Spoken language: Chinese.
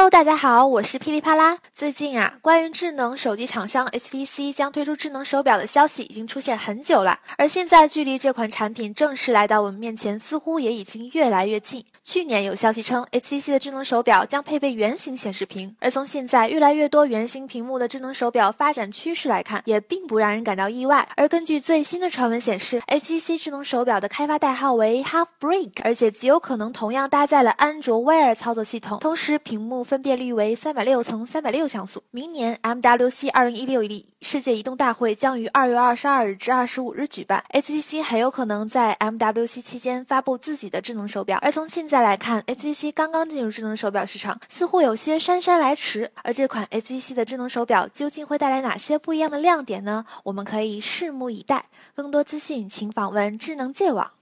Hello，大家好，我是噼里啪啦。最近啊，关于智能手机厂商 HTC 将推出智能手表的消息已经出现很久了，而现在距离这款产品正式来到我们面前，似乎也已经越来越近。去年有消息称，HTC 的智能手表将配备圆形显示屏，而从现在越来越多圆形屏幕的智能手表发展趋势来看，也并不让人感到意外。而根据最新的传闻显示，HTC 智能手表的开发代号为 Half Brick，而且极有可能同样搭载了安卓 Wear 操作系统，同时屏幕。分辨率为三百六乘三百六像素。明年 MWC 二零一六世界移动大会将于二月二十二日至二十五日举办，HTC 很有可能在 MWC 期间发布自己的智能手表。而从现在来看，HTC 刚刚进入智能手表市场，似乎有些姗姗来迟。而这款 HTC 的智能手表究竟会带来哪些不一样的亮点呢？我们可以拭目以待。更多资讯，请访问智能界网。